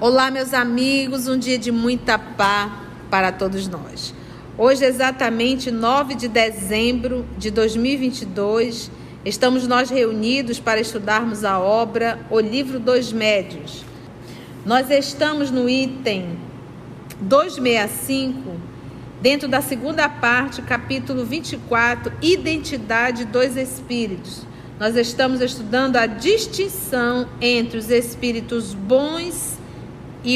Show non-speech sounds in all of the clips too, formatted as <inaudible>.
Olá, meus amigos, um dia de muita paz para todos nós. Hoje, exatamente 9 de dezembro de 2022, estamos nós reunidos para estudarmos a obra O Livro dos Médios. Nós estamos no item 265, dentro da segunda parte, capítulo 24, Identidade dos Espíritos. Nós estamos estudando a distinção entre os espíritos bons e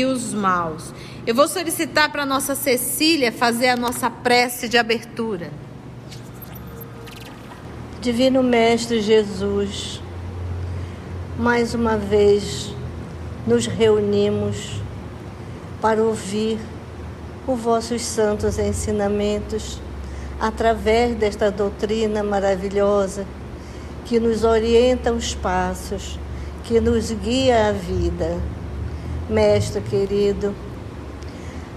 os maus. Eu vou solicitar para nossa Cecília fazer a nossa prece de abertura. Divino Mestre Jesus, mais uma vez nos reunimos para ouvir os vossos santos ensinamentos através desta doutrina maravilhosa que nos orienta os passos, que nos guia a vida. Mestre querido,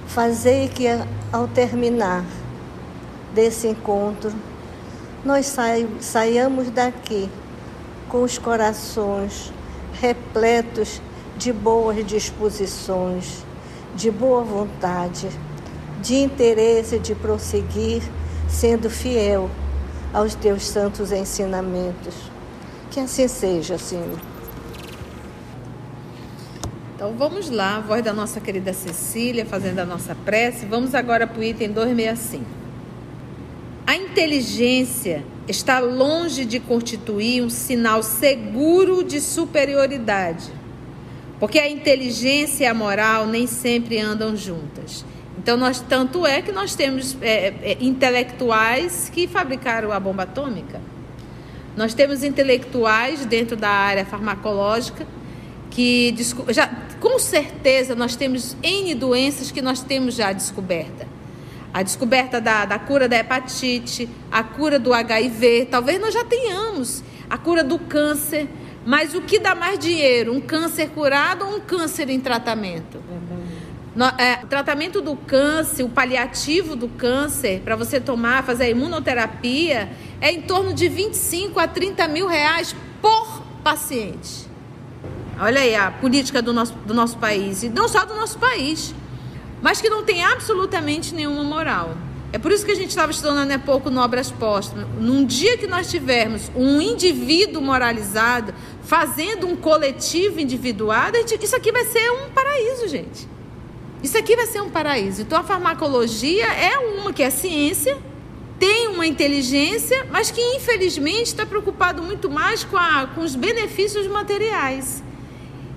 fazei que ao terminar desse encontro, nós saiamos daqui com os corações repletos de boas disposições, de boa vontade, de interesse de prosseguir sendo fiel aos teus santos ensinamentos. Que assim seja, Senhor. Então vamos lá, a voz da nossa querida Cecília fazendo a nossa prece. Vamos agora para o item 265. A inteligência está longe de constituir um sinal seguro de superioridade, porque a inteligência e a moral nem sempre andam juntas. Então, nós, tanto é que nós temos é, é, intelectuais que fabricaram a bomba atômica. Nós temos intelectuais dentro da área farmacológica que já com certeza nós temos N doenças que nós temos já descoberta. A descoberta da, da cura da hepatite, a cura do HIV, talvez nós já tenhamos a cura do câncer. Mas o que dá mais dinheiro? Um câncer curado ou um câncer em tratamento? No, é, o tratamento do câncer, o paliativo do câncer, para você tomar, fazer a imunoterapia, é em torno de 25 a 30 mil reais por paciente. Olha aí a política do nosso, do nosso país, e não só do nosso país, mas que não tem absolutamente nenhuma moral. É por isso que a gente estava estudando há pouco no Obras Póstumas. Num dia que nós tivermos um indivíduo moralizado fazendo um coletivo individuado, isso aqui vai ser um paraíso, gente. Isso aqui vai ser um paraíso. Então a farmacologia é uma que é ciência, tem uma inteligência, mas que infelizmente está preocupado muito mais com, a, com os benefícios materiais.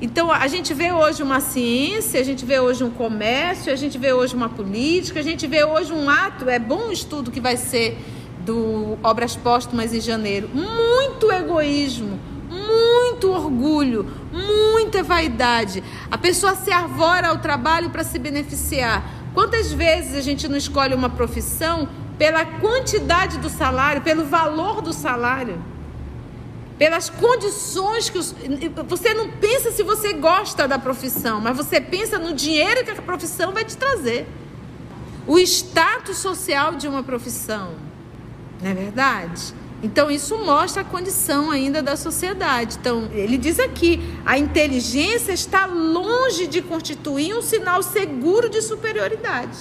Então, a gente vê hoje uma ciência, a gente vê hoje um comércio, a gente vê hoje uma política, a gente vê hoje um ato. É bom o estudo que vai ser do Obras Póstumas em janeiro. Muito egoísmo, muito orgulho, muita vaidade. A pessoa se arvora ao trabalho para se beneficiar. Quantas vezes a gente não escolhe uma profissão pela quantidade do salário, pelo valor do salário? Pelas condições que os, você não pensa se você gosta da profissão, mas você pensa no dinheiro que a profissão vai te trazer. O status social de uma profissão. Não é verdade? Então isso mostra a condição ainda da sociedade. Então, ele diz aqui, a inteligência está longe de constituir um sinal seguro de superioridade.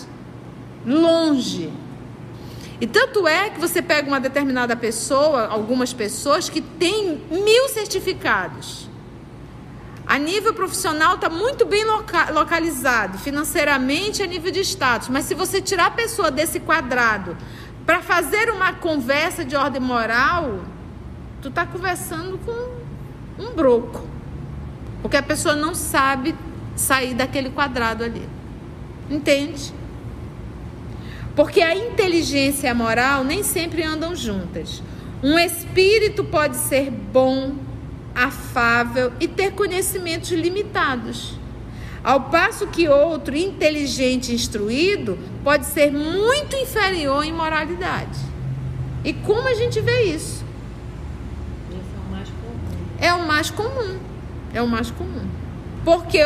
Longe. E tanto é que você pega uma determinada pessoa, algumas pessoas que têm mil certificados. A nível profissional está muito bem loca localizado, financeiramente a nível de status. Mas se você tirar a pessoa desse quadrado para fazer uma conversa de ordem moral, tu está conversando com um broco. Porque a pessoa não sabe sair daquele quadrado ali. Entende? Porque a inteligência e a moral nem sempre andam juntas. Um espírito pode ser bom, afável e ter conhecimentos limitados. Ao passo que outro, inteligente e instruído, pode ser muito inferior em moralidade. E como a gente vê isso? É o mais comum. É o mais comum. Porque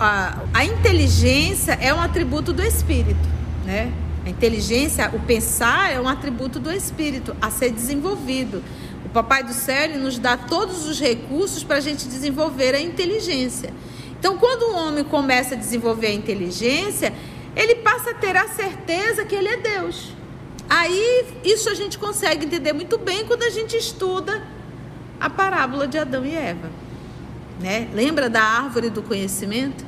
a, a inteligência é um atributo do espírito, né? A inteligência, o pensar é um atributo do espírito a ser desenvolvido. O Papai do Céu nos dá todos os recursos para a gente desenvolver a inteligência. Então, quando um homem começa a desenvolver a inteligência, ele passa a ter a certeza que ele é Deus. Aí, isso a gente consegue entender muito bem quando a gente estuda a parábola de Adão e Eva. Né? Lembra da árvore do conhecimento?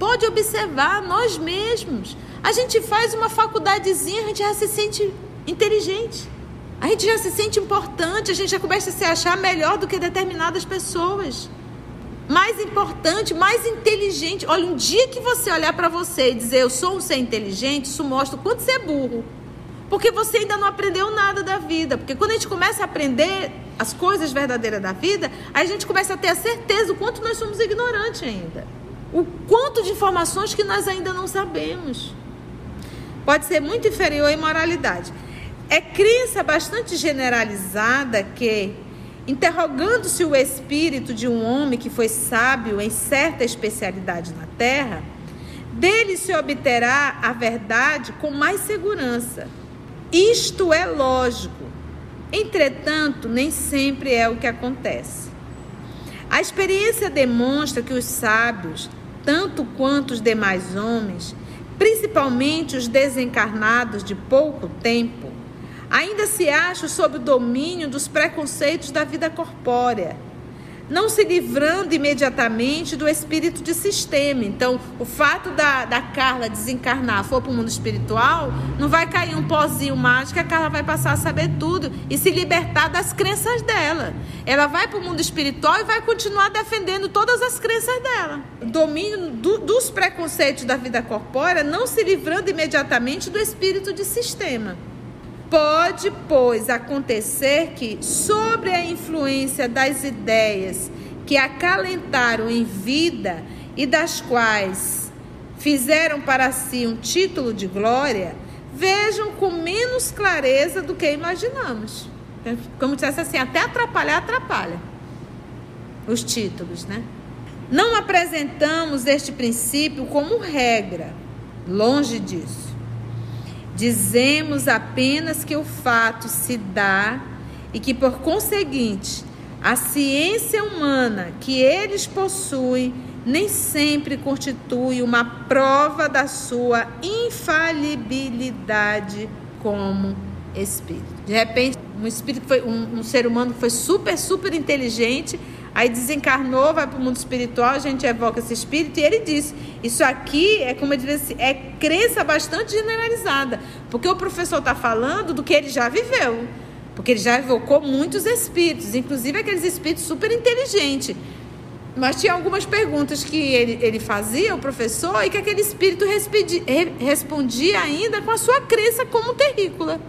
Pode observar nós mesmos. A gente faz uma faculdadezinha, a gente já se sente inteligente. A gente já se sente importante, a gente já começa a se achar melhor do que determinadas pessoas. Mais importante, mais inteligente. Olha, um dia que você olhar para você e dizer eu sou um ser inteligente, isso mostra o quanto você é burro. Porque você ainda não aprendeu nada da vida. Porque quando a gente começa a aprender as coisas verdadeiras da vida, a gente começa a ter a certeza do quanto nós somos ignorantes ainda. O quanto de informações que nós ainda não sabemos. Pode ser muito inferior à imoralidade. É crença bastante generalizada que, interrogando-se o espírito de um homem que foi sábio em certa especialidade na terra, dele se obterá a verdade com mais segurança. Isto é lógico. Entretanto, nem sempre é o que acontece. A experiência demonstra que os sábios, tanto quanto os demais homens, principalmente os desencarnados de pouco tempo, ainda se acham sob o domínio dos preconceitos da vida corpórea não se livrando imediatamente do espírito de sistema. Então, o fato da, da Carla desencarnar, for para o mundo espiritual, não vai cair um pozinho mágico, a Carla vai passar a saber tudo e se libertar das crenças dela. Ela vai para o mundo espiritual e vai continuar defendendo todas as crenças dela. O domínio do, dos preconceitos da vida corpórea, não se livrando imediatamente do espírito de sistema. Pode, pois, acontecer que, sobre a influência das ideias que acalentaram em vida e das quais fizeram para si um título de glória, vejam com menos clareza do que imaginamos. Como dissesse assim, até atrapalhar, atrapalha os títulos, né? Não apresentamos este princípio como regra, longe disso. Dizemos apenas que o fato se dá e que, por conseguinte, a ciência humana que eles possuem nem sempre constitui uma prova da sua infalibilidade como espírito. De repente, um espírito foi um, um ser humano que foi super, super inteligente Aí desencarnou, vai para o mundo espiritual, a gente evoca esse espírito e ele diz: Isso aqui é como eu disse, é crença bastante generalizada. Porque o professor está falando do que ele já viveu. Porque ele já evocou muitos espíritos, inclusive aqueles espíritos super inteligentes. Mas tinha algumas perguntas que ele, ele fazia, o professor, e que aquele espírito respondia ainda com a sua crença como terrícola.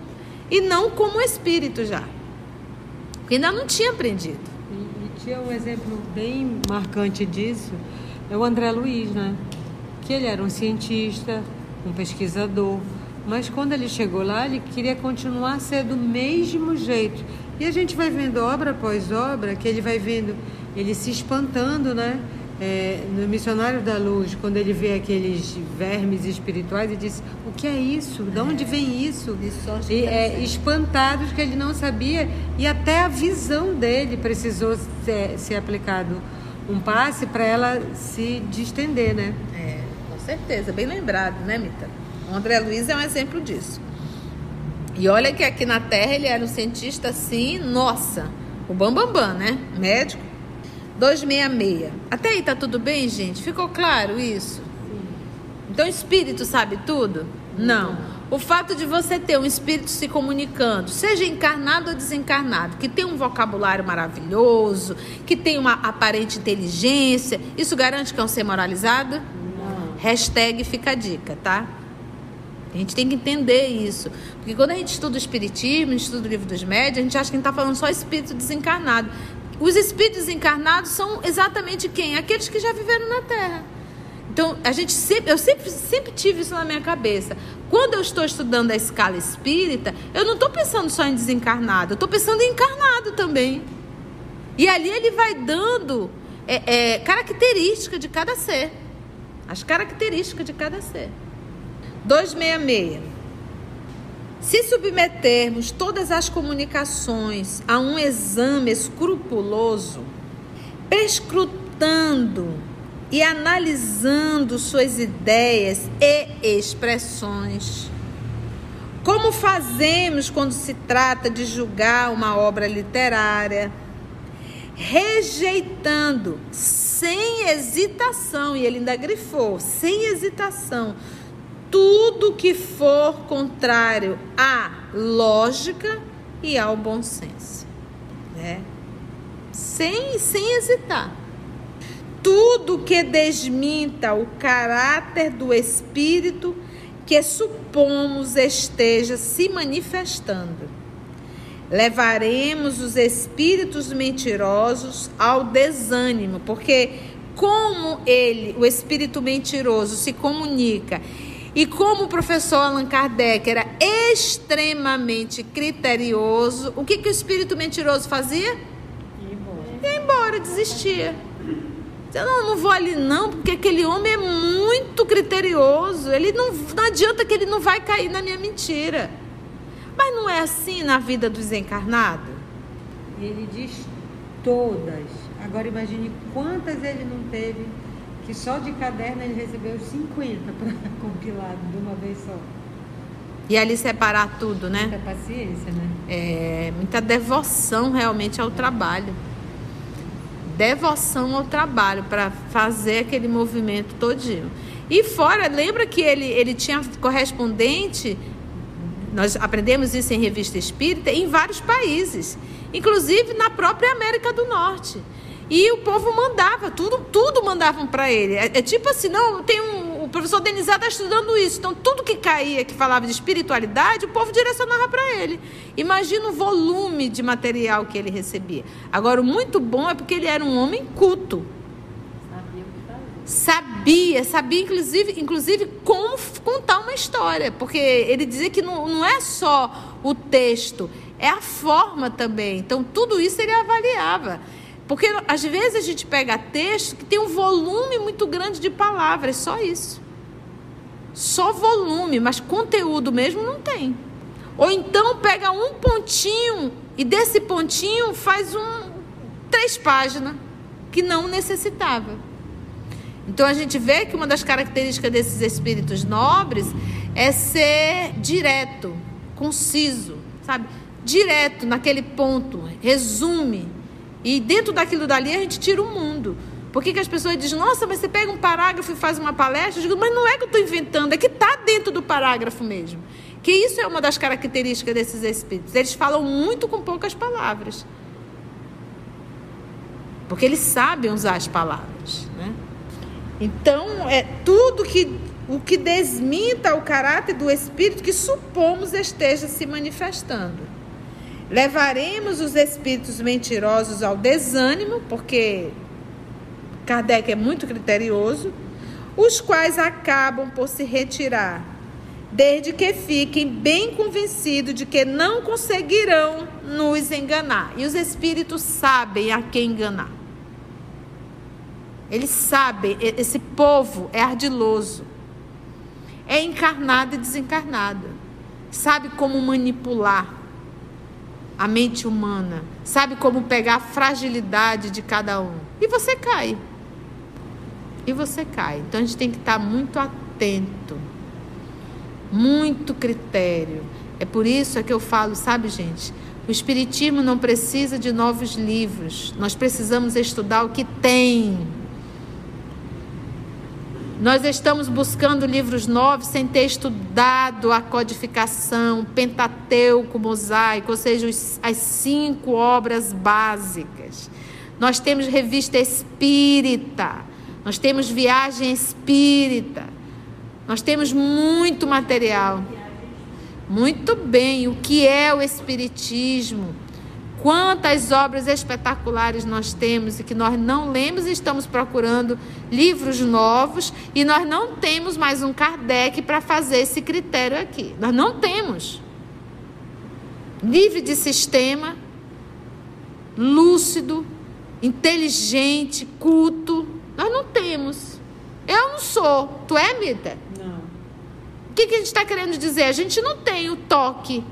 E não como espírito já. Porque ainda não tinha aprendido. Tinha um exemplo bem marcante disso, é o André Luiz, né? Que ele era um cientista, um pesquisador, mas quando ele chegou lá, ele queria continuar a ser do mesmo jeito. E a gente vai vendo obra após obra, que ele vai vendo ele se espantando, né? É, no Missionário da Luz, quando ele vê aqueles vermes espirituais, ele diz: O que é isso? De onde vem isso? isso e, é, espantados que ele não sabia, e até a visão dele precisou ser, ser aplicado um passe para ela se distender, né? É, com certeza, bem lembrado, né, Mita? O André Luiz é um exemplo disso. E olha que aqui na Terra ele era um cientista assim, nossa, o bambambam, bam, bam, né? Médico 266. Até aí tá tudo bem, gente? Ficou claro isso? Então, o espírito sabe tudo? Não. O fato de você ter um espírito se comunicando, seja encarnado ou desencarnado, que tem um vocabulário maravilhoso, que tem uma aparente inteligência, isso garante que é um ser moralizado? Não. Hashtag fica a dica, tá? A gente tem que entender isso. Porque quando a gente estuda o Espiritismo, a gente estuda o livro dos médios, a gente acha que a gente está falando só espírito desencarnado. Os espíritos encarnados são exatamente quem? Aqueles que já viveram na Terra. Então, a gente sempre, eu sempre, sempre tive isso na minha cabeça. Quando eu estou estudando a escala espírita, eu não estou pensando só em desencarnado, eu estou pensando em encarnado também. E ali ele vai dando é, é, característica de cada ser. As características de cada ser. 266. Se submetermos todas as comunicações a um exame escrupuloso, prescrutando e analisando suas ideias e expressões, como fazemos quando se trata de julgar uma obra literária, rejeitando sem hesitação, e ele ainda grifou, sem hesitação, tudo que for contrário à lógica e ao bom senso, né? Sem, sem hesitar. Tudo que desminta o caráter do espírito que supomos esteja se manifestando. Levaremos os espíritos mentirosos ao desânimo, porque como ele, o espírito mentiroso, se comunica e como o professor Allan Kardec era extremamente criterioso, o que, que o espírito mentiroso fazia? Ia embora. Ia embora, desistia. Eu não, não vou ali não, porque aquele homem é muito criterioso. Ele não, não adianta que ele não vai cair na minha mentira. Mas não é assim na vida dos encarnados? Ele diz todas. Agora imagine quantas ele não teve que só de caderno ele recebeu 50 para <laughs> compilar de uma vez só. E ali separar tudo, né? Muita paciência, né? É, muita devoção realmente ao trabalho. Devoção ao trabalho para fazer aquele movimento todinho. E fora, lembra que ele, ele tinha correspondente, nós aprendemos isso em revista espírita, em vários países, inclusive na própria América do Norte. E o povo mandava, tudo, tudo mandavam para ele. É, é, tipo assim, não, tem um, o professor Denizar está estudando isso. Então, tudo que caía, que falava de espiritualidade, o povo direcionava para ele. Imagina o volume de material que ele recebia. Agora, o muito bom é porque ele era um homem culto. Sabia, sabia inclusive, inclusive como contar uma história, porque ele dizia que não, não é só o texto, é a forma também. Então, tudo isso ele avaliava. Porque às vezes a gente pega texto que tem um volume muito grande de palavras, só isso. Só volume, mas conteúdo mesmo não tem. Ou então pega um pontinho e desse pontinho faz um três páginas que não necessitava. Então a gente vê que uma das características desses espíritos nobres é ser direto, conciso, sabe? Direto naquele ponto, resume e dentro daquilo dali a gente tira o mundo. Por que, que as pessoas dizem, nossa, mas você pega um parágrafo e faz uma palestra? Eu digo, mas não é que eu estou inventando, é que está dentro do parágrafo mesmo. Que isso é uma das características desses espíritos. Eles falam muito com poucas palavras. Porque eles sabem usar as palavras. Né? Então, é tudo que o que desminta o caráter do espírito que supomos esteja se manifestando. Levaremos os espíritos mentirosos ao desânimo, porque Kardec é muito criterioso, os quais acabam por se retirar, desde que fiquem bem convencidos de que não conseguirão nos enganar. E os espíritos sabem a quem enganar. Eles sabem, esse povo é ardiloso, é encarnado e desencarnado, sabe como manipular a mente humana, sabe como pegar a fragilidade de cada um. E você cai. E você cai. Então a gente tem que estar muito atento, muito critério. É por isso é que eu falo, sabe, gente? O Espiritismo não precisa de novos livros. Nós precisamos estudar o que tem. Nós estamos buscando livros novos sem ter estudado a codificação, Pentateuco, Mosaico, ou seja, as cinco obras básicas. Nós temos revista espírita, nós temos viagem espírita, nós temos muito material. Muito bem, o que é o Espiritismo? Quantas obras espetaculares nós temos e que nós não lemos e estamos procurando livros novos e nós não temos mais um Kardec para fazer esse critério aqui. Nós não temos. Livre de sistema, lúcido, inteligente, culto. Nós não temos. Eu não sou. Tu é, Mita? Não. O que, que a gente está querendo dizer? A gente não tem o toque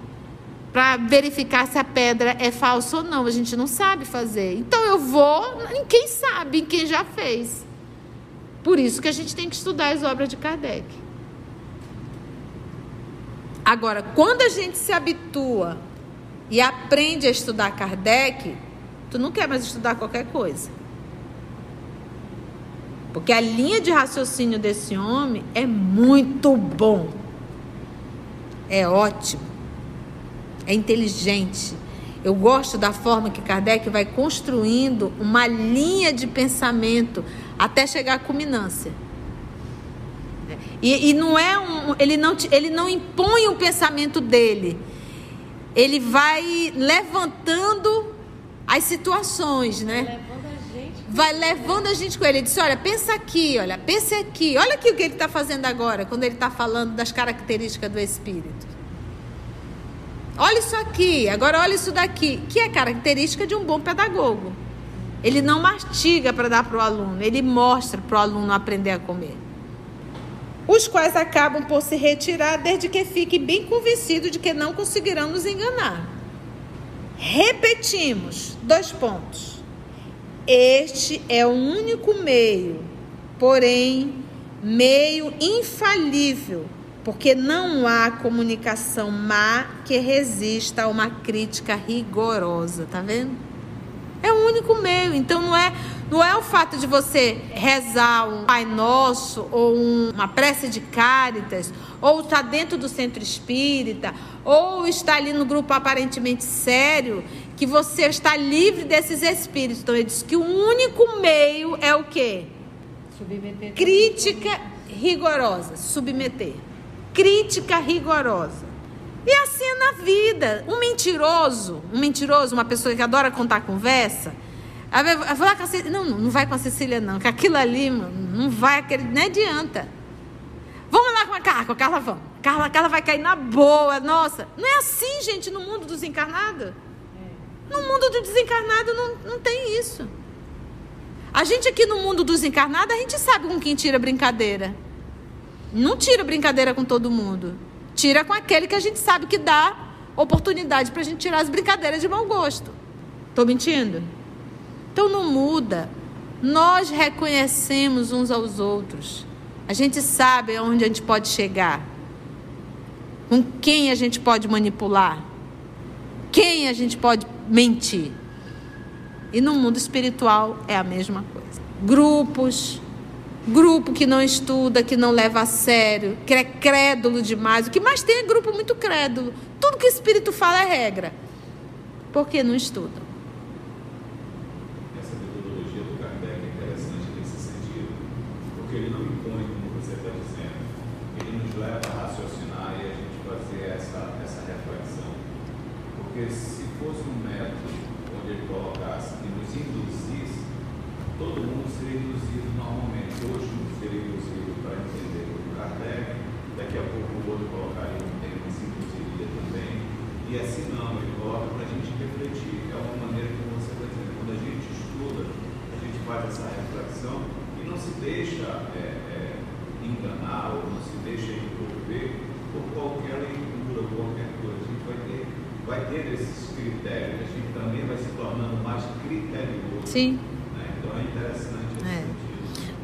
para verificar se a pedra é falsa ou não. A gente não sabe fazer. Então eu vou em quem sabe, em quem já fez. Por isso que a gente tem que estudar as obras de Kardec. Agora, quando a gente se habitua e aprende a estudar Kardec, tu não quer mais estudar qualquer coisa. Porque a linha de raciocínio desse homem é muito bom. É ótimo. É inteligente. Eu gosto da forma que Kardec vai construindo uma linha de pensamento até chegar à culminância. E, e não é um, ele não ele não impõe o pensamento dele. Ele vai levantando as situações, né? vai levando a gente com ele. Ele disse: Olha, pensa aqui, olha, pensa aqui. Olha aqui o que ele está fazendo agora, quando ele está falando das características do espírito. Olha isso aqui, agora olha isso daqui, que é característica de um bom pedagogo. Ele não mastiga para dar para o aluno, ele mostra para o aluno aprender a comer. Os quais acabam por se retirar desde que fiquem bem convencidos de que não conseguirão nos enganar. Repetimos, dois pontos. Este é o único meio, porém, meio infalível, porque não há comunicação má que resista a uma crítica rigorosa, tá vendo? É o único meio, então não é não é o fato de você rezar um Pai Nosso ou um, uma prece de cáritas, ou estar dentro do centro espírita, ou estar ali no grupo aparentemente sério, que você está livre desses espíritos. Então ele diz que o único meio é o quê? Submeter. Crítica rigorosa, submeter. Crítica rigorosa. E assim é na vida. Um mentiroso, um mentiroso, uma pessoa que adora contar conversa, vai falar com a Cecília. Não, não vai com a Cecília, não. Que aquilo ali, mano, não vai, não adianta. Vamos lá com a Carla, com a Carla vamos. Carla, a Carla vai cair na boa, nossa. Não é assim, gente, no mundo dos encarnados. No mundo do desencarnado não, não tem isso. A gente aqui no mundo dos encarnados, a gente sabe com quem tira brincadeira. Não tira brincadeira com todo mundo. Tira com aquele que a gente sabe que dá oportunidade para a gente tirar as brincadeiras de mau gosto. Estou mentindo? Então não muda. Nós reconhecemos uns aos outros. A gente sabe aonde a gente pode chegar. Com quem a gente pode manipular. Quem a gente pode mentir. E no mundo espiritual é a mesma coisa. Grupos, grupo que não estuda, que não leva a sério, que é crédulo demais. O que mais tem é grupo muito crédulo. Tudo que o espírito fala é regra. Porque não estudam. Essa metodologia do Kardec é interessante nesse sentido, porque ele não impõe, como você está dizendo, ele nos leva a raciocinar e a gente fazer essa, essa reflexão. Porque se fosse um método onde ele colocasse e nos induzisse, todo mundo seria induzido normalmente. Hoje não seria induzido para entender o Kardec, daqui a pouco o outro colocaria um e se induziria também. E assim não, ele coloca para a gente refletir. É uma maneira como você está dizendo, quando a gente estuda, a gente faz essa reflexão e não se deixa é, é, enganar ou não se deixa envolver por qualquer leitura, qualquer coisa. A gente vai ter vai ter esses critérios, a gente também vai se tornando mais criterioso. Sim. Né? Então é interessante é.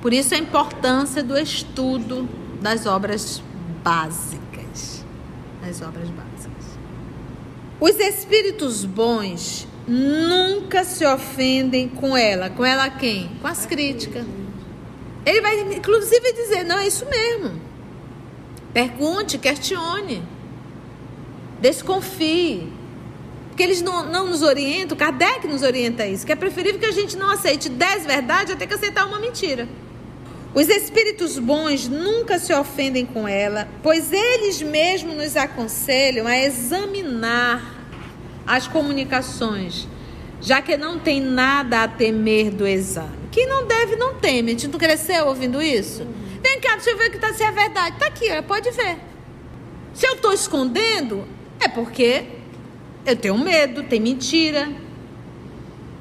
Por isso a importância do estudo das obras básicas. Das obras básicas. Os espíritos bons nunca se ofendem com ela. Com ela quem? Com as críticas. Ele vai inclusive dizer, não, é isso mesmo. Pergunte, questione. Desconfie. Porque eles não, não nos orientam, Kardec nos orienta a isso, que é preferível que a gente não aceite dez verdades até que aceitar uma mentira. Os espíritos bons nunca se ofendem com ela, pois eles mesmos nos aconselham a examinar as comunicações, já que não tem nada a temer do exame. Quem não deve, não teme. A gente cresceu ouvindo isso? Vem cá, deixa eu ver que tá, se é verdade. Tá aqui, pode ver. Se eu estou escondendo, é porque eu tenho medo, tem mentira.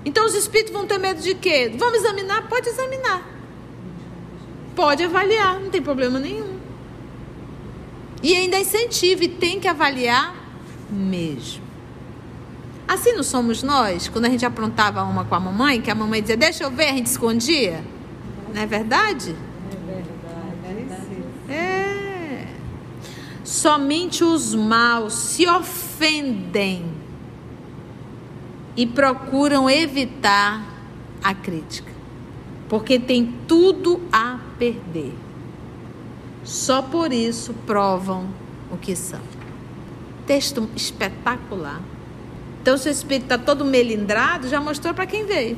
Então os espíritos vão ter medo de quê? Vamos examinar? Pode examinar. Pode avaliar, não tem problema nenhum. E ainda incentiva e tem que avaliar mesmo. Assim não somos nós, quando a gente aprontava uma com a mamãe, que a mamãe dizia, deixa eu ver, a gente escondia. Não é verdade? É verdade. É. Somente os maus se ofendem e procuram evitar a crítica, porque tem tudo a perder. Só por isso provam o que são. Texto espetacular. Então, se o espírito está todo melindrado, já mostrou para quem veio.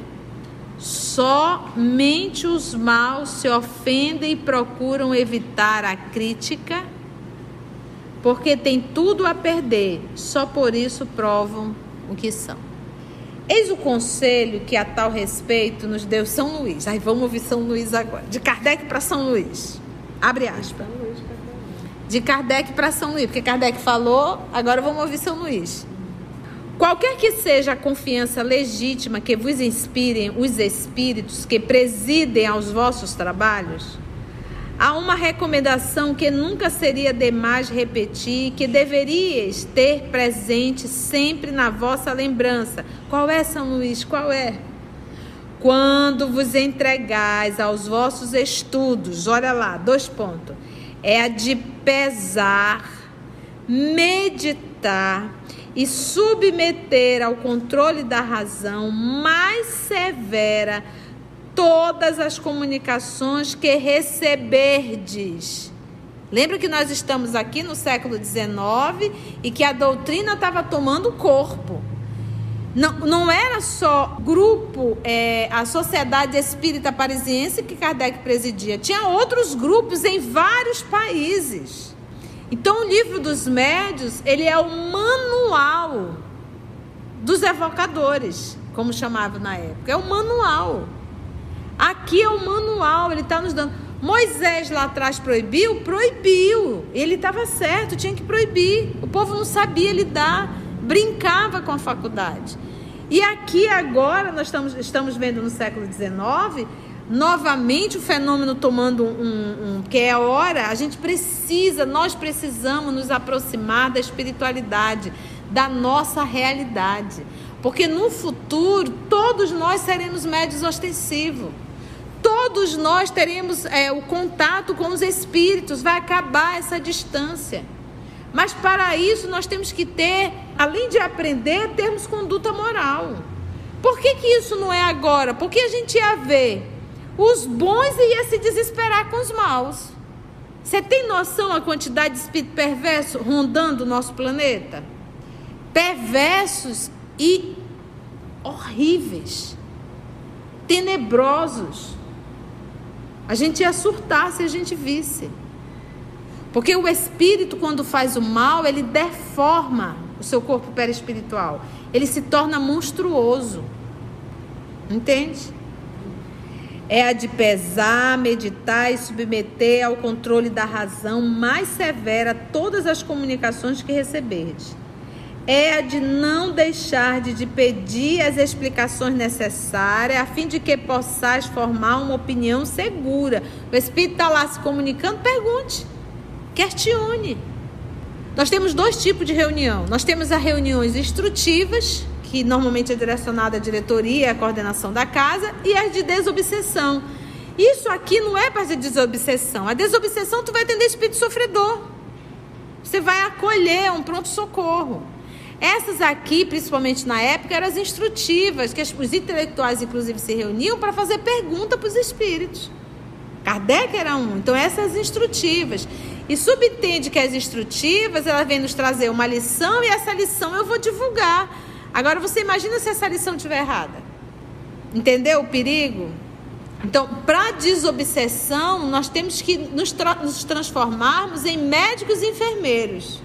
Somente os maus se ofendem e procuram evitar a crítica, porque tem tudo a perder, só por isso provam o que são. Eis o conselho que a tal respeito nos deu São Luís. Aí vamos ouvir São Luís agora. De Kardec para São Luís. Abre aspas. De Kardec para São Luís, porque Kardec falou, agora vamos ouvir São Luís. Qualquer que seja a confiança legítima que vos inspirem os espíritos que presidem aos vossos trabalhos, há uma recomendação que nunca seria demais repetir, que deveríeis ter presente sempre na vossa lembrança. Qual é, São Luís? Qual é? Quando vos entregais aos vossos estudos, olha lá, dois pontos. É a de pesar, meditar e submeter ao controle da razão mais severa todas as comunicações que receberdes. Lembra que nós estamos aqui no século XIX e que a doutrina estava tomando corpo. Não, não era só grupo, é, a Sociedade Espírita Parisiense que Kardec presidia, tinha outros grupos em vários países. Então, o livro dos médios, ele é o manual dos evocadores, como chamava na época. É o manual. Aqui é o manual, ele está nos dando. Moisés lá atrás proibiu? Proibiu. Ele estava certo, tinha que proibir. O povo não sabia lidar, brincava com a faculdade. E aqui agora, nós estamos, estamos vendo no século XIX, novamente o fenômeno tomando um, um, que é a hora, a gente precisa, nós precisamos nos aproximar da espiritualidade, da nossa realidade. Porque no futuro, todos nós seremos médios ostensivos. Todos nós teremos é, o contato com os espíritos, vai acabar essa distância. Mas para isso nós temos que ter, além de aprender, termos conduta moral. Por que, que isso não é agora? Porque a gente ia ver os bons e ia se desesperar com os maus. Você tem noção a quantidade de espírito perverso rondando o nosso planeta? Perversos e horríveis, tenebrosos. A gente ia surtar se a gente visse. Porque o espírito, quando faz o mal, ele deforma o seu corpo perispiritual. Ele se torna monstruoso. Entende? É a de pesar, meditar e submeter ao controle da razão mais severa todas as comunicações que receberdes é a de não deixar de pedir as explicações necessárias, a fim de que possais formar uma opinião segura. O Espírito está lá se comunicando, pergunte, questione. Nós temos dois tipos de reunião. Nós temos as reuniões instrutivas, que normalmente é direcionada à diretoria, à coordenação da casa, e as de desobsessão. Isso aqui não é para desobsessão. A desobsessão tu vai atender espírito sofredor. Você vai acolher um pronto-socorro. Essas aqui, principalmente na época, eram as instrutivas, que os intelectuais, inclusive, se reuniam para fazer pergunta para os espíritos. Kardec era um, então essas instrutivas. E subtende que as instrutivas, ela vem nos trazer uma lição e essa lição eu vou divulgar. Agora você imagina se essa lição estiver errada. Entendeu o perigo? Então, para desobsessão, nós temos que nos, tra nos transformarmos em médicos e enfermeiros.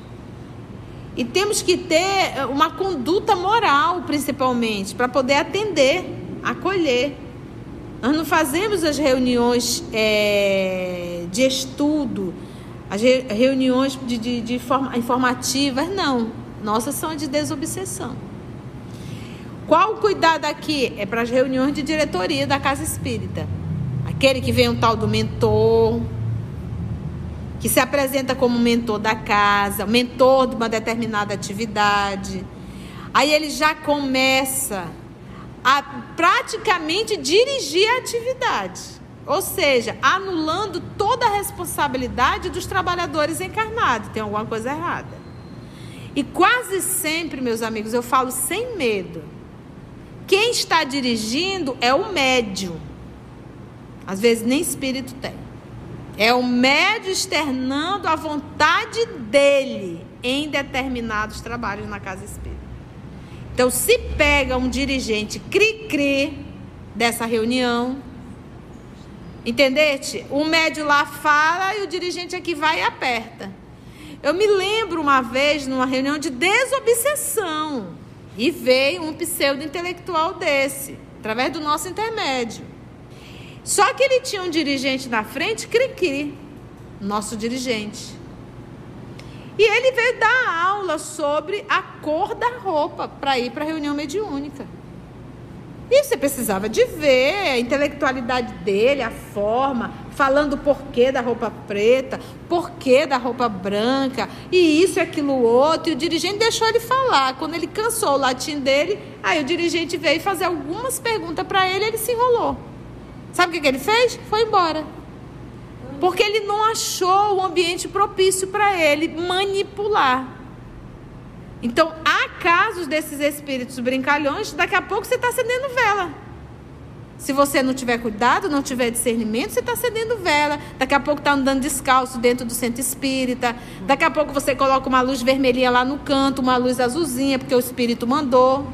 E temos que ter eh, uma conduta moral, principalmente, para poder atender, acolher. Nós não fazemos as reuniões é, de estudo, as re reuniões de, de, de informativas, não. Nossas são de desobsessão. Qual o cuidado aqui? É para as reuniões de diretoria da casa espírita. Aquele que vem um tal do mentor, que se apresenta como mentor da casa, mentor de uma determinada atividade. Aí ele já começa a praticamente dirigir a atividade. Ou seja, anulando toda a responsabilidade dos trabalhadores encarnados. Tem alguma coisa errada. E quase sempre, meus amigos, eu falo sem medo. Quem está dirigindo é o médium. Às vezes nem espírito tem. É o médio externando a vontade dele em determinados trabalhos na casa espírita. Então, se pega um dirigente cri-cri dessa reunião, entendete? O médio lá fala e o dirigente aqui vai e aperta. Eu me lembro uma vez numa reunião de desobsessão e veio um pseudo-intelectual desse, através do nosso intermédio. Só que ele tinha um dirigente na frente, Criqui, nosso dirigente. E ele veio dar aula sobre a cor da roupa para ir para a reunião mediúnica. E você precisava de ver a intelectualidade dele, a forma, falando o porquê da roupa preta, porquê da roupa branca, e isso e aquilo outro. E o dirigente deixou ele falar. Quando ele cansou o latim dele, aí o dirigente veio fazer algumas perguntas para ele ele se enrolou. Sabe o que, que ele fez? Foi embora. Porque ele não achou o ambiente propício para ele manipular. Então, há casos desses espíritos brincalhões, daqui a pouco você está acendendo vela. Se você não tiver cuidado, não tiver discernimento, você está acendendo vela. Daqui a pouco está andando descalço dentro do centro espírita. Daqui a pouco você coloca uma luz vermelhinha lá no canto, uma luz azulzinha, porque o espírito mandou.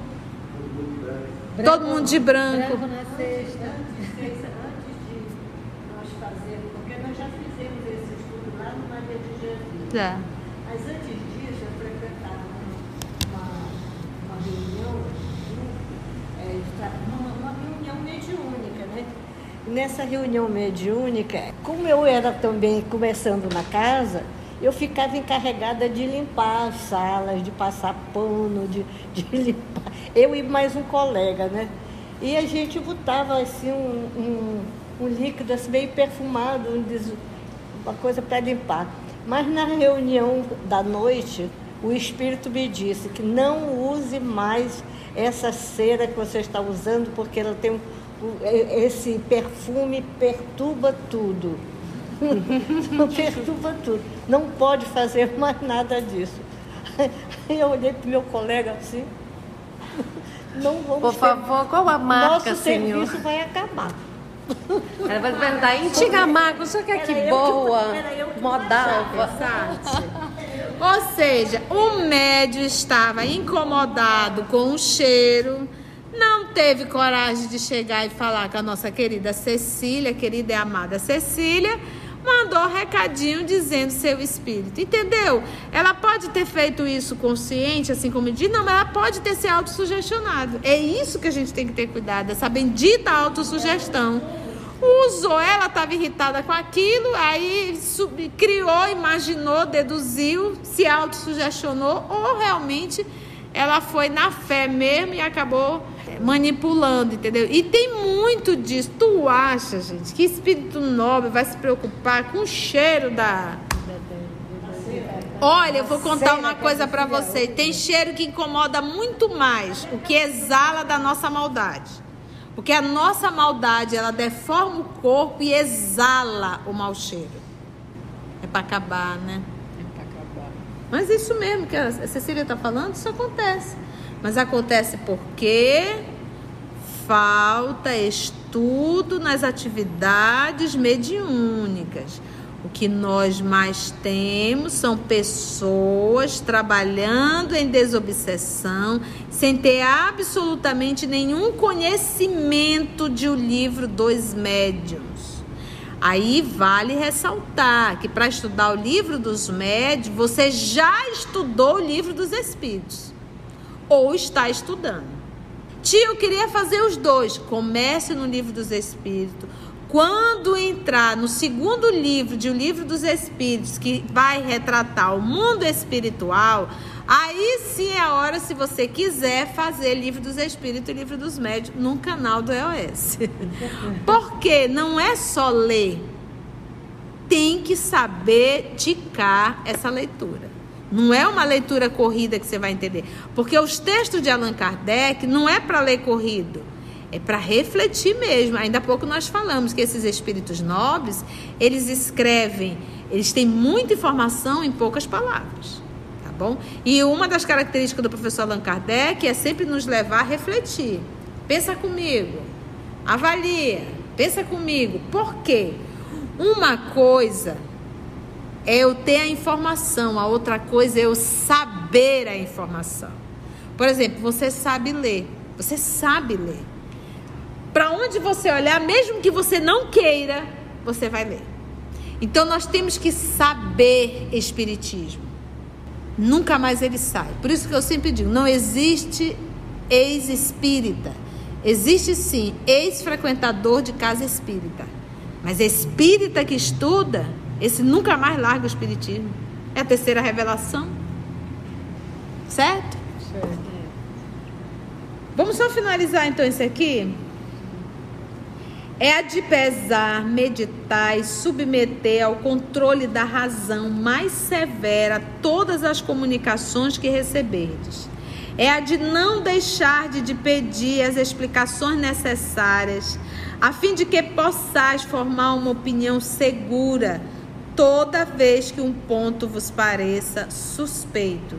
Todo mundo de branco. Branco na sexta. Antes de nós fazermos, porque nós já fizemos esse estudo lá no Maria de Jesus. É. Mas antes disso, eu frequentava uma, uma reunião, é, uma, uma reunião mediúnica, né? Nessa reunião mediúnica, como eu era também começando na casa, eu ficava encarregada de limpar as salas, de passar pano, de, de <laughs> limpar. Eu e mais um colega, né? E a gente botava assim um, um, um líquido assim, meio perfumado, um des- uma coisa para limpar. Mas na reunião da noite, o espírito me disse que não use mais essa cera que você está usando, porque ela tem esse perfume perturba tudo. Perturba tudo. Não pode fazer mais nada disso. Aí eu olhei para o meu colega assim. Não vamos Por ter- favor, qual a marca, Nosso senhor? serviço vai acabar. Ela vai perguntar, antiga marca, o senhor quer que boa, que modalva. Ou seja, o médio estava incomodado com o cheiro, não teve coragem de chegar e falar com a nossa querida Cecília, querida e amada Cecília, mandou recadinho dizendo seu espírito, entendeu? Ela pode ter feito isso consciente, assim como diz, não, mas ela pode ter se autossugestionado. É isso que a gente tem que ter cuidado, essa bendita autossugestão. Usou, ela estava irritada com aquilo, aí sub- criou, imaginou, deduziu, se autossugestionou, ou realmente ela foi na fé mesmo e acabou manipulando, entendeu? E tem muito disso. Tu acha, gente, que espírito nobre vai se preocupar com o cheiro da. Olha, eu vou contar uma coisa para vocês. Tem cheiro que incomoda muito mais o que exala da nossa maldade. Porque a nossa maldade, ela deforma o corpo e exala o mau cheiro. É para acabar, né? Mas isso mesmo que a Cecília está falando, isso acontece. Mas acontece porque falta estudo nas atividades mediúnicas. O que nós mais temos são pessoas trabalhando em desobsessão, sem ter absolutamente nenhum conhecimento de o livro dos médiuns. Aí vale ressaltar que para estudar o livro dos médios, você já estudou o livro dos espíritos ou está estudando. Tia, eu queria fazer os dois. Comece no livro dos espíritos. Quando entrar no segundo livro de O Livro dos Espíritos, que vai retratar o mundo espiritual, aí sim é a hora, se você quiser, fazer Livro dos Espíritos e Livro dos Médios no canal do EOS. Porque não é só ler. tem que saber ticar essa leitura. Não é uma leitura corrida que você vai entender. Porque os textos de Allan Kardec não é para ler corrido. É para refletir mesmo. Ainda há pouco nós falamos que esses espíritos nobres, eles escrevem, eles têm muita informação em poucas palavras. Tá bom? E uma das características do professor Allan Kardec é sempre nos levar a refletir. Pensa comigo. Avalia. Pensa comigo. Por quê? Uma coisa é eu ter a informação, a outra coisa é eu saber a informação. Por exemplo, você sabe ler, você sabe ler. Para onde você olhar, mesmo que você não queira, você vai ler. Então nós temos que saber espiritismo. Nunca mais ele sai. Por isso que eu sempre digo, não existe ex-espírita. Existe sim ex-frequentador de casa espírita. Mas espírita que estuda esse nunca mais larga o Espiritismo. É a terceira revelação. Certo? Certo. Vamos só finalizar então esse aqui? É a de pesar, meditar e submeter ao controle da razão mais severa todas as comunicações que receberdes. É a de não deixar de pedir as explicações necessárias, a fim de que possais formar uma opinião segura toda vez que um ponto vos pareça suspeito,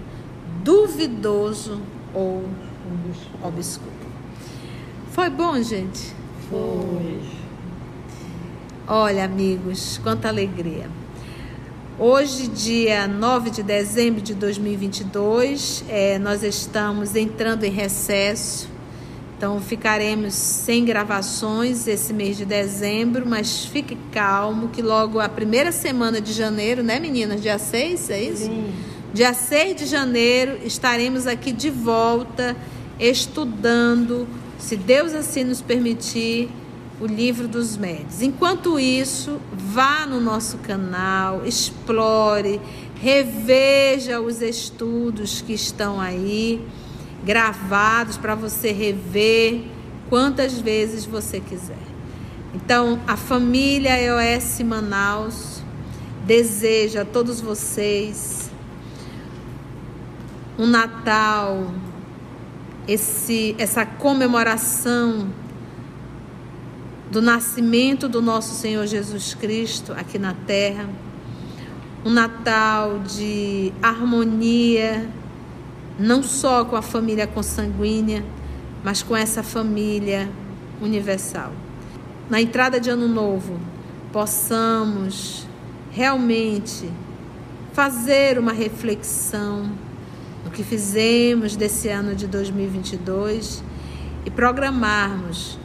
duvidoso ou obscuro. Foi bom, gente? Foi. Olha, amigos, quanta alegria. Hoje, dia 9 de dezembro de 2022, é, nós estamos entrando em recesso então ficaremos sem gravações esse mês de dezembro, mas fique calmo que logo a primeira semana de janeiro, né meninas? Dia 6, é isso? Sim. Dia 6 de janeiro estaremos aqui de volta estudando, se Deus assim nos permitir, o livro dos médios. Enquanto isso, vá no nosso canal, explore, reveja os estudos que estão aí gravados para você rever quantas vezes você quiser. Então, a família EOS Manaus deseja a todos vocês um Natal, esse, essa comemoração do nascimento do nosso Senhor Jesus Cristo aqui na terra, um Natal de harmonia, não só com a família consanguínea, mas com essa família universal. Na entrada de Ano Novo, possamos realmente fazer uma reflexão que fizemos desse ano de 2022 e programarmos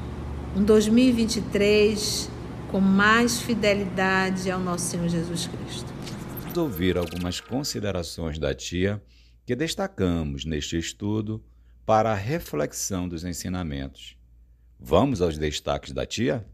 um 2023 com mais fidelidade ao nosso Senhor Jesus Cristo. Vamos ouvir algumas considerações da tia que destacamos neste estudo para a reflexão dos ensinamentos. Vamos aos destaques da tia?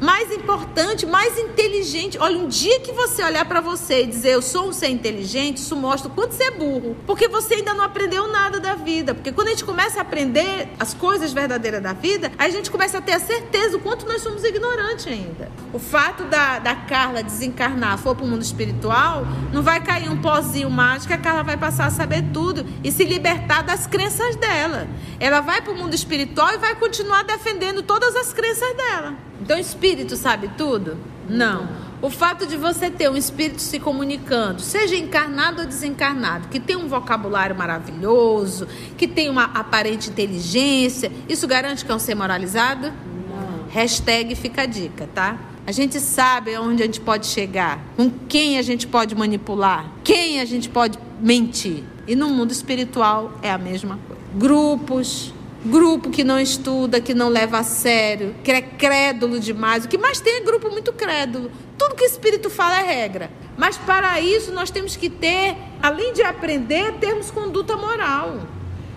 Mais importante, mais inteligente. Olha, um dia que você olhar para você e dizer eu sou um ser inteligente, isso mostra o quanto você é burro. Porque você ainda não aprendeu nada da vida. Porque quando a gente começa a aprender as coisas verdadeiras da vida, a gente começa a ter a certeza o quanto nós somos ignorantes ainda. O fato da, da Carla desencarnar, for para o mundo espiritual, não vai cair um pozinho mágico, a Carla vai passar a saber tudo e se libertar das crenças dela. Ela vai para o mundo espiritual e vai continuar defendendo todas as crenças dela. Então, o espírito sabe tudo? Não. O fato de você ter um espírito se comunicando, seja encarnado ou desencarnado, que tem um vocabulário maravilhoso, que tem uma aparente inteligência, isso garante que é um ser moralizado? Não. Hashtag fica a dica, tá? A gente sabe onde a gente pode chegar, com quem a gente pode manipular, quem a gente pode mentir. E no mundo espiritual é a mesma coisa. Grupos, grupo que não estuda, que não leva a sério, que é crédulo demais. O que mais tem é grupo muito crédulo. Tudo que o Espírito fala é regra. Mas para isso nós temos que ter, além de aprender, termos conduta moral.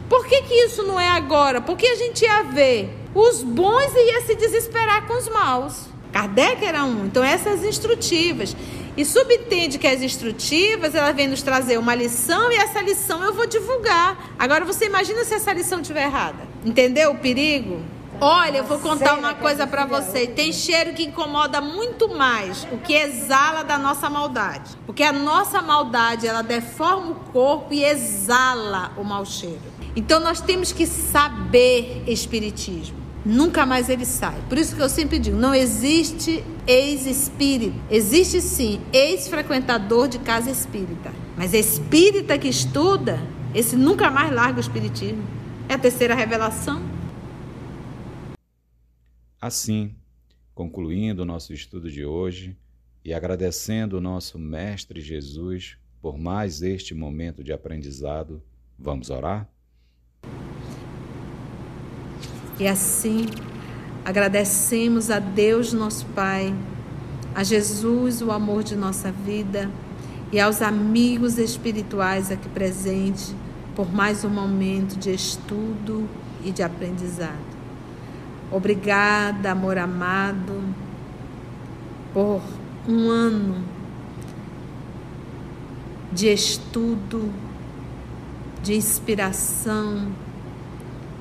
Por que, que isso não é agora? Porque a gente ia ver os bons e ia se desesperar com os maus. Kardec era um. Então essas instrutivas. E subentende que as instrutivas, ela vem nos trazer uma lição e essa lição eu vou divulgar. Agora você imagina se essa lição estiver errada. Entendeu o perigo? Olha, eu vou contar uma coisa a pra Cecília você. Tem cheiro que incomoda muito mais o que exala da nossa maldade. Porque a nossa maldade, ela deforma o corpo e exala o mau cheiro. Então nós temos que saber espiritismo. Nunca mais ele sai. Por isso que eu sempre digo, não existe ex-espírito. Existe sim ex-frequentador de casa espírita. Mas espírita que estuda, esse nunca mais larga o espiritismo. É a terceira revelação. Assim, concluindo o nosso estudo de hoje e agradecendo o nosso Mestre Jesus por mais este momento de aprendizado, vamos orar? E assim, agradecemos a Deus, nosso Pai, a Jesus, o amor de nossa vida, e aos amigos espirituais aqui presentes por mais um momento de estudo e de aprendizado. Obrigada, amor amado, por um ano de estudo, de inspiração,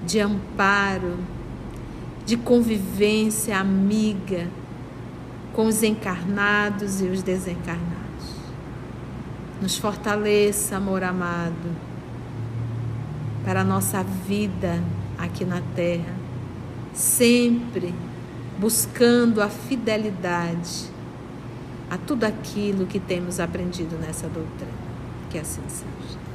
de amparo, de convivência amiga com os encarnados e os desencarnados. Nos fortaleça, amor amado, para a nossa vida aqui na Terra, sempre buscando a fidelidade a tudo aquilo que temos aprendido nessa doutrina. Que assim seja.